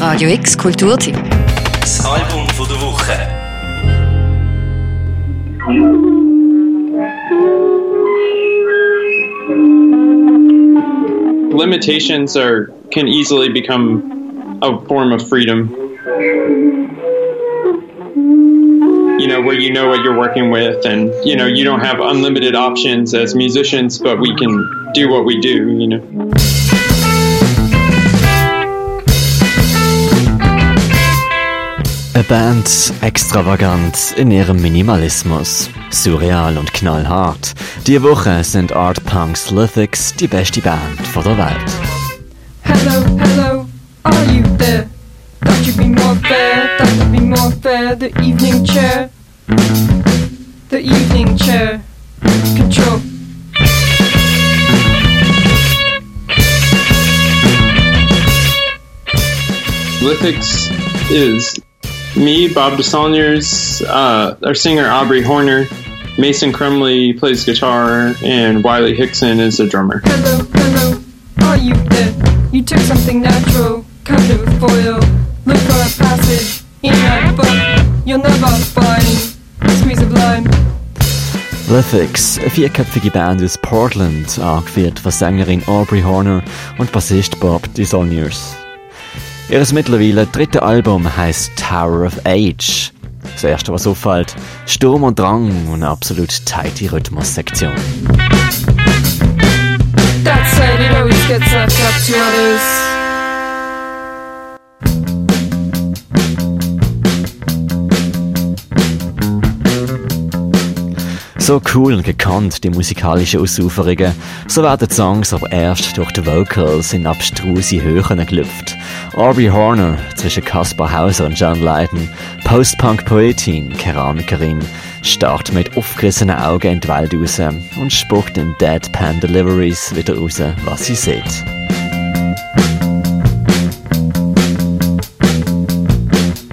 Radio X Kulturtipp. Das Album von der Woche. Limitations are can easily become a form of freedom. You know, where you know what you're working with, and you know, you don't have unlimited options as musicians, but we can do what we do, you know. Eine Band extravagant in ihrem Minimalismus. Surreal und knallhart. Die Woche sind Art Punks Lithics die beste Band von der Welt. Hello, hello, are you there? Thought you'd be more fair, thought you'd be more fair. The evening chair, the evening chair, control. Lithics is me, Bob DeSaulniers, uh, our singer Aubrey Horner, Mason Crumley plays guitar, and Wiley Hickson is a drummer. Hello, hello, are you there? You took something natural, covered it with foil. Look for a passage in that book. You'll never find a squeeze of lime. Lithics, eine vierköpfige Band aus Portland, angeführt von Sängerin Aubrey Horner und Bassist Bob DeSaulniers. Ihres mittlerweile dritte Album heißt Tower of Age. Das erste, was auffällt, Sturm und Drang und eine absolut tighte Rhythmussektion. That said, it always gets up. So cool und gekannt, die musikalischen Ausuferungen, so werden die Songs aber erst durch die Vocals in abstruse Höhen gelüpft. Aubrey Horner zwischen Caspar Hauser und John Lydon, Post-Punk-Poetin, Keramikerin, starrt mit aufgerissenen Augen in die Welt raus und spuckt in Deadpan Deliveries wieder raus, was sie sieht.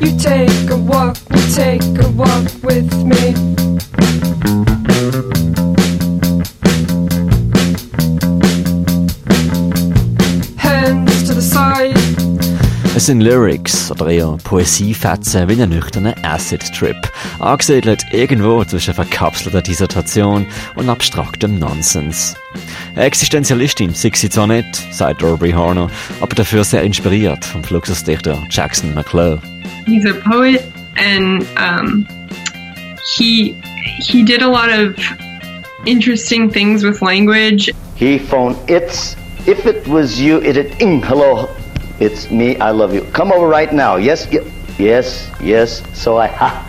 You take a walk, you take a walk with me. Es sind Lyrics oder eher Poesiefetzen wie ein nüchterner Acid-Trip, angesiedelt irgendwo zwischen verkapselter Dissertation und abstraktem Nonsens. Eine Existenzialistin sei sie zwar nicht, sagt Aubrey Horner, aber dafür sehr inspiriert vom Fluxusdichter Jackson McClough. he's a poet and um, he he did a lot of interesting things with language He phoned it's if it was you it'd ing hello it's me I love you. Come over right now. Yes yes yes so I ha.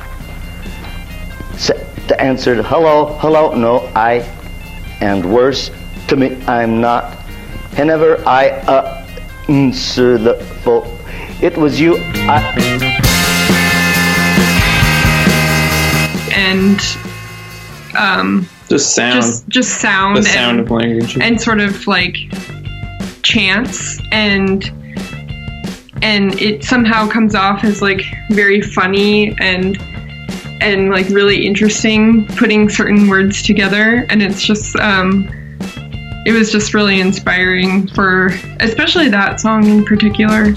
S- the answered hello hello no I and worse to me I'm not. Whenever I uh answer the phone it was you I. And um, Just sound. just just sound the sound and, of language. and sort of like chance and and it somehow comes off as like very funny and and like really interesting putting certain words together. And it's just um it was just really inspiring for especially that song in particular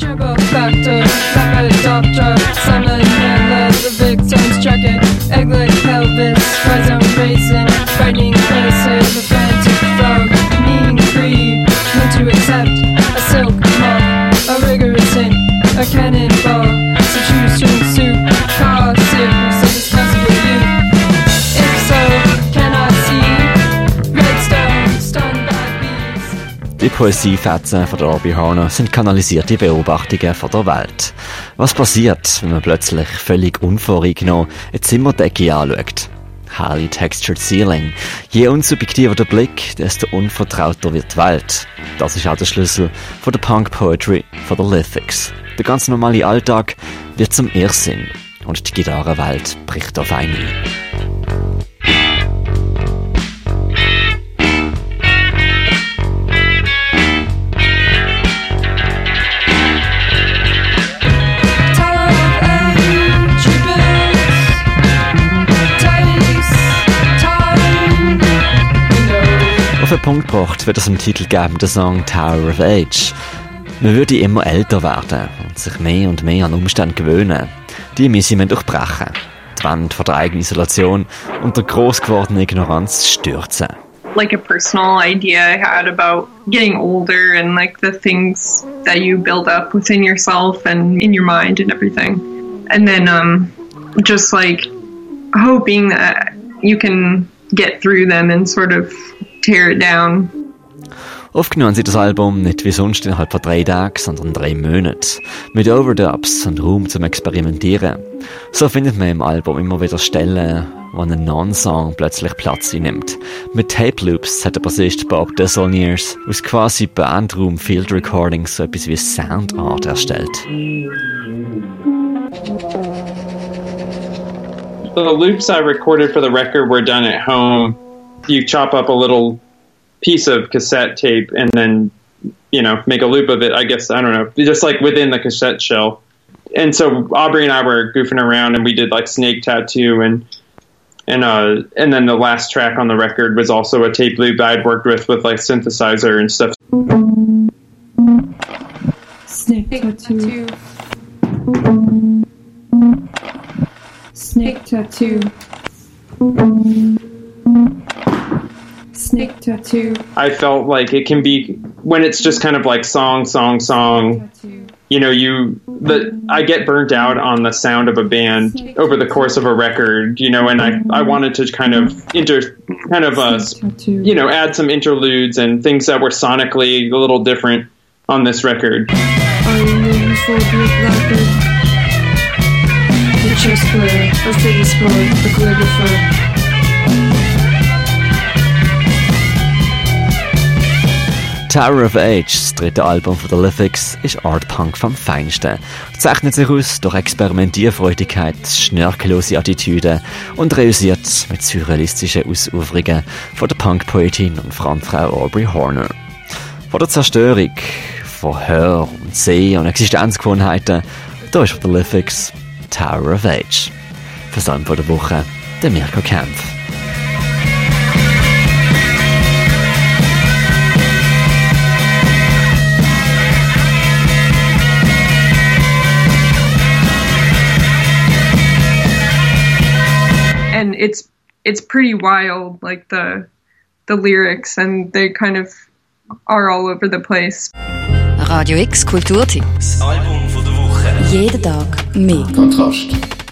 Die Poesiefetzen von der Horner sind kanalisierte Beobachtungen von der Welt. Was passiert, wenn man plötzlich völlig unvoreingenommen eine Zimmerdecke anschaut? Highly Textured Ceiling. Je unsubjektiver der Blick, desto unvertrauter wird die Welt. Das ist auch der Schlüssel von der Punk Poetry von der Lithics. Der ganz normale Alltag wird zum Irrsinn und die Gitarrenwelt bricht auf einen ein. Auf den Punkt gebracht wird es im titelgebenden Song Tower of Age. Man würde immer älter werden und sich mehr und mehr an Umstände gewöhnen. Die müssen wir durchbrechen. Die Wand vor der eigenen Isolation und der gross gewordenen Ignoranz stürzen. like a personal idea I had about getting older and like the things that you build up within yourself and in your mind and everything. And then um just like hoping that you can get through them and sort of tear it down. Aufgenommen sie das Album nicht wie sonst innerhalb von drei Tagen, sondern drei Monaten. Mit Overdubs und Raum zum Experimentieren. So findet man im Album immer wieder Stellen, wo ein Non-Song plötzlich Platz einnimmt. Mit Tape Loops hat der Bassist Bob Desaulniers aus quasi Bandraum Field Recordings so etwas wie Soundart erstellt. The loops I recorded for the record were done at home. You chop up a little piece of cassette tape and then, you know, make a loop of it. I guess, I don't know, just like within the cassette shell. And so Aubrey and I were goofing around and we did like Snake Tattoo and and uh and then the last track on the record was also a tape loop I'd worked with with like synthesizer and stuff. Snake tattoo. Snake tattoo. Snake tattoo. I felt like it can be when it's just kind of like song song song Tattoo. you know you the I get burnt out on the sound of a band over the course of a record you know and I I wanted to kind of inter kind of uh you know add some interludes and things that were sonically a little different on this record Are you moving forward with? The chess player, a face boy, the calligrapher. Tower of Age, das dritte Album von der Lithics, ist Art Punk vom Feinsten. Zeichnet sich aus durch Experimentierfreudigkeit, schnörkellose Attitüde und reüssiert mit surrealistischen Ausuferungen von der Punk-Poetin und Frontfrau Aubrey Horner. Von der Zerstörung von Hör- und Seh- und Existenzgewohnheiten, da ist der Lithics Tower of Age. Salm von der Woche, der Mirko Kempf. And it's it's pretty wild, like the the lyrics and they kind of are all over the place. Radio X Kulturtipp. Das Album von der Woche. Jeden Tag mehr. Kontrast.